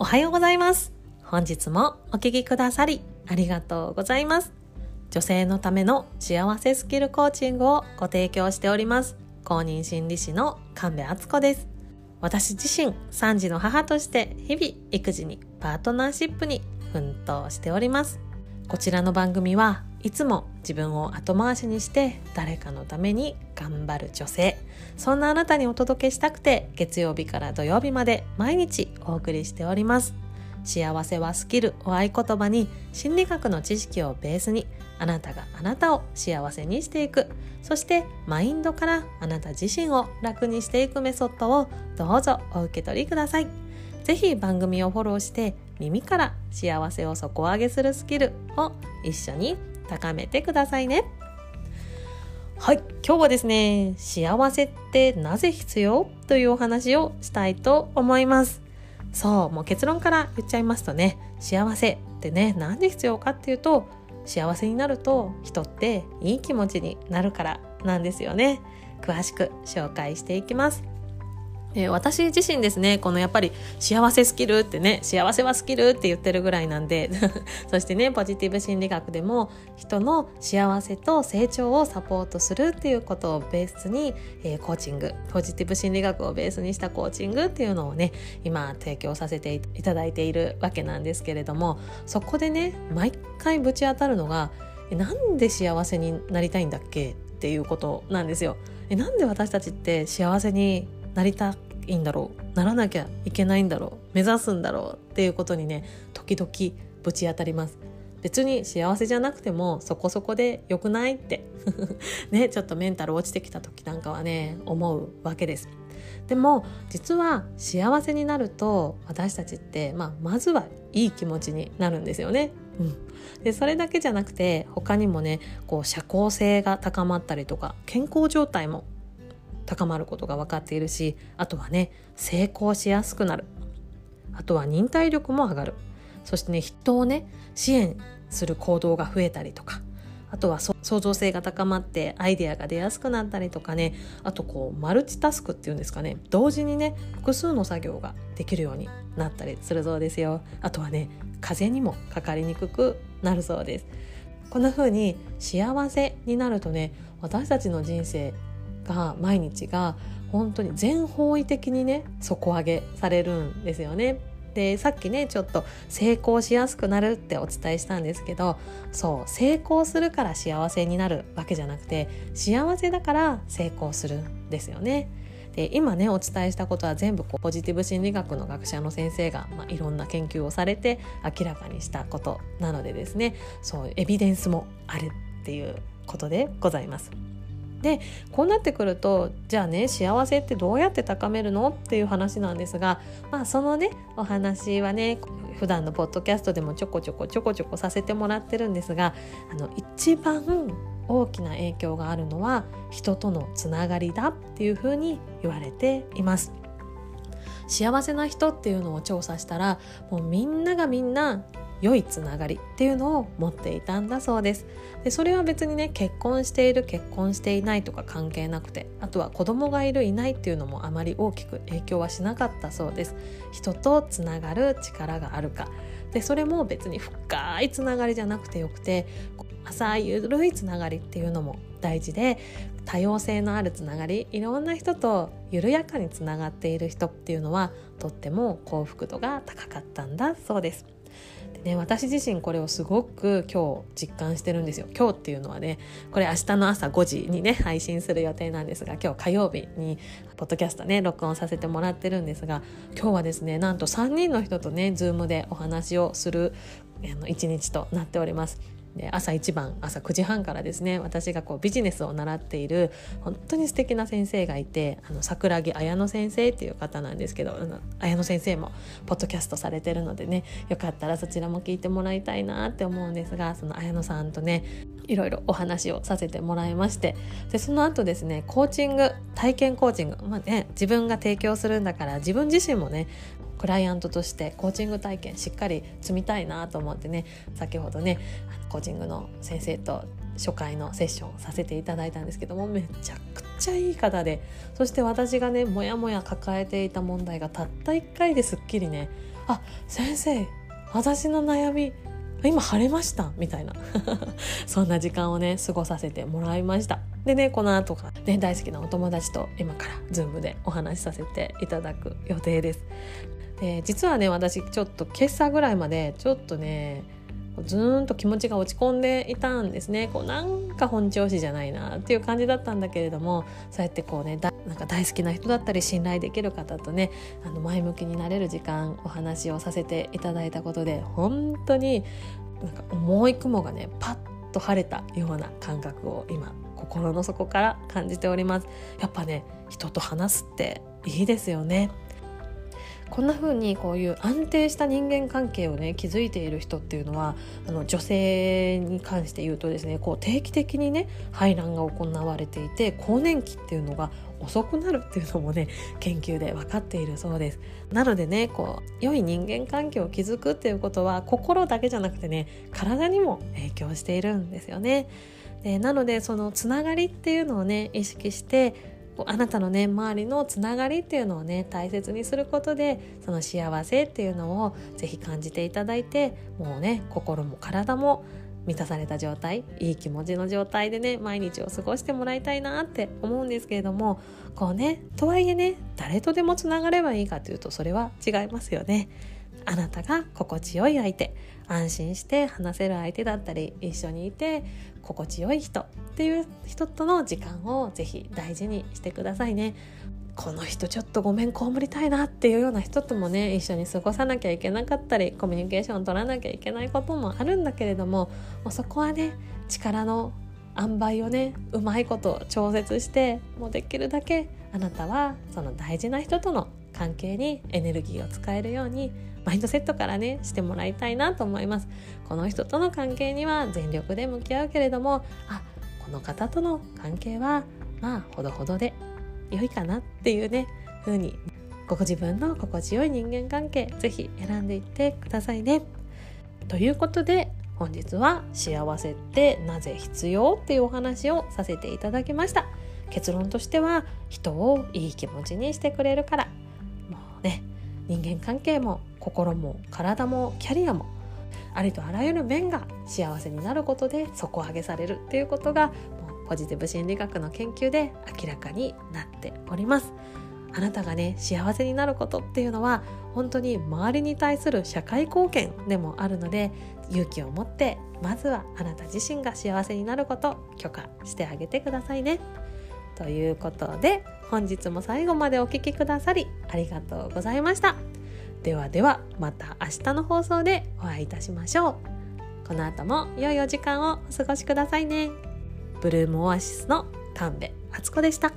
おはようございます。本日もお聴きくださりありがとうございます。女性のための幸せスキルコーチングをご提供しております。公認心理師の神戸敦子です。私自身3児の母として日々育児にパートナーシップに奮闘しております。こちらの番組はいつも自分を後回しにして誰かのために頑張る女性そんなあなたにお届けしたくて月曜日から土曜日まで毎日お送りしております。幸せはスキルを合言葉に心理学の知識をベースにあなたがあなたを幸せにしていく。そしてマインドからあなた自身を楽にしていくメソッドをどうぞお受け取りください。ぜひ番組をフォローして耳から幸せを底上げするスキルを一緒に高めてくださいね。はい今日はですね幸せってなぜ必要というお話をしたいと思います。そうもう結論から言っちゃいますとね幸せってねなんで必要かっていうと幸せになると人っていい気持ちになるからなんですよね。詳しく紹介していきます。え私自身ですね、このやっぱり幸せスキルってね、幸せはスキルって言ってるぐらいなんで、そしてね、ポジティブ心理学でも人の幸せと成長をサポートするっていうことをベースに、えー、コーチング、ポジティブ心理学をベースにしたコーチングっていうのをね、今提供させていただいているわけなんですけれども、そこでね、毎回ぶち当たるのが、なんで幸せになりたいんだっけっていうことなんですよ。えなんで私たちって幸せになりたいんだろうならなきゃいけないんだろう目指すんだろうっていうことにね時々ぶち当たります。別に幸せじゃなくてもそこそこで良くないって。ねちょっとメンタル落ちてきた時なんかはね思うわけです。でも実は幸せになると私たちって、まあ、まずはいい気持ちになるんですよね。うん、でそれだけじゃなくて他にもねこう社交性が高まったりとか健康状態も高まることが分かっているしあとはね成功しやすくなる。あとは忍耐力も上がる。そしてね人をね支援する行動が増えたりとかあとは創造性が高まってアイデアが出やすくなったりとかねあとこうマルチタスクっていうんですかね。同時にね複数の作業ができるようになったりするそうですよ。あとはね風邪にもかかりにくくなるそうです。こんな風に幸せになるとね私たちの人生が毎日が本当に全方位的にね底上げされるんですよね。でさっきねちょっと成功しやすくなるってお伝えしたんですけどそう成功するから幸せになるわけじゃなくて幸せだから成功するんですよね。で今ねお伝えしたことは全部こうポジティブ心理学の学者の先生が、まあ、いろんな研究をされて明らかにしたことなのでですねそうエビデンスもあるっていうことでございます。でこうなってくるとじゃあね幸せってどうやって高めるのっていう話なんですがまあそのねお話はね普段のポッドキャストでもちょこちょこちょこちょこさせてもらってるんですがあの一番大きな影響があるのは人とのつながりだっていうふうに言われています。幸せな人っていうのを調査したらもうみんながみんな良いつながりっていうのを持っていたんだそうです。でそれは別にね結婚している結婚していないとか関係なくてあとは子供がいるいないっていうのもあまり大きく影響はしなかったそうです。人とつながる力があるか。でそれも別に深いつながりじゃなくてよくて浅い緩いつながりっていうのも大事で多様性のあるつながりいろんな人と緩やかにつながっている人っていうのはとっても幸福度が高かったんだそうです。ね、私自身これをすごく今日実感してるんですよ。今日っていうのはねこれ明日の朝5時にね配信する予定なんですが今日火曜日にポッドキャストね録音させてもらってるんですが今日はですねなんと3人の人とね Zoom でお話をする一日となっております。で朝一番朝9時半からですね私がこうビジネスを習っている本当に素敵な先生がいてあの桜木綾乃先生っていう方なんですけど綾乃先生もポッドキャストされてるのでねよかったらそちらも聞いてもらいたいなって思うんですがその綾乃さんとねいろいろお話をさせてもらいましてでその後ですねコーチング体験コーチング、まあね、自分が提供するんだから自分自身もねクライアントとしてコーチング体験しっかり積みたいなと思ってね先ほどねコーチングの先生と初回のセッションさせていただいたんですけどもめちゃくちゃいい方でそして私がねモヤモヤ抱えていた問題がたった1回ですっきりねあ先生私の悩み今晴れました？みたいな。そんな時間をね過ごさせてもらいました。でねこの後かね大好きなお友達と今からズームでお話しさせていただく予定です。で実はね私ちょっと今朝ぐらいまでちょっとねずーんと気持ちが落ち込んでいたんですね。こうなんか本調子じゃないなっていう感じだったんだけれどもそうやってこうねなんか大好きな人だったり信頼できる方とねあの前向きになれる時間お話をさせていただいたことで本当になんか重い雲がねパッと晴れたような感覚を今心の底から感じております。やっぱね人と話すっていいですよね。こんな風にこういう安定した人間関係をね築いている人っていうのはあの女性に関して言うとですねこう定期的にね排卵が行われていて更年期っていうのが遅くなるっていうのもね研究で分かっているそうです。なのでねこう良い人間関係を築くっていうことは心だけじゃなくてね体にも影響しているんですよね。でなのでそのつながりっていうのをね意識してあなたのね周りのつながりっていうのをね大切にすることでその幸せっていうのをぜひ感じていただいてもうね心も体も満たされた状態いい気持ちの状態でね毎日を過ごしてもらいたいなって思うんですけれどもこうねとはいえね誰とでもつながればいいかというとそれは違いますよね。あなたが心地よい相手安心して話せる相手だったり一緒にいて心地よい人っていう人との時間をぜひ大事にしてくださいね。この人ちょっとごめん被りたいなっていうような人ともね一緒に過ごさなきゃいけなかったりコミュニケーション取らなきゃいけないこともあるんだけれどももうそこはね力の塩梅をねうまいこと調節してもうできるだけあなたはその大事な人との関係にエネルギーを使えるようにマインドセットからねしてもらいたいなと思います。この人との関係には全力で向き合うけれどもあこの方との関係はまあほどほどで良いかなっていうね風にご自分の心地よい人間関係ぜひ選んでいってくださいね。ということで本日は幸せってなぜ必要っていうお話をさせていただきました。結論としては人をいい気持ちにしてくれるから。ね人間関係も心も体もキャリアもありとあらゆる面が幸せになることで底上げされるっていうことがもうポジティブ心理学の研究で明らかになっておりますあなたがね幸せになることっていうのは本当に周りに対する社会貢献でもあるので勇気を持ってまずはあなた自身が幸せになること許可してあげてくださいね。ということで本日も最後までお聴きくださりありがとうございました。ではではまた明日の放送でお会いいたしましょう。この後も良いお時間をお過ごしくださいね。ブルームオアシスの神戸敦子でした。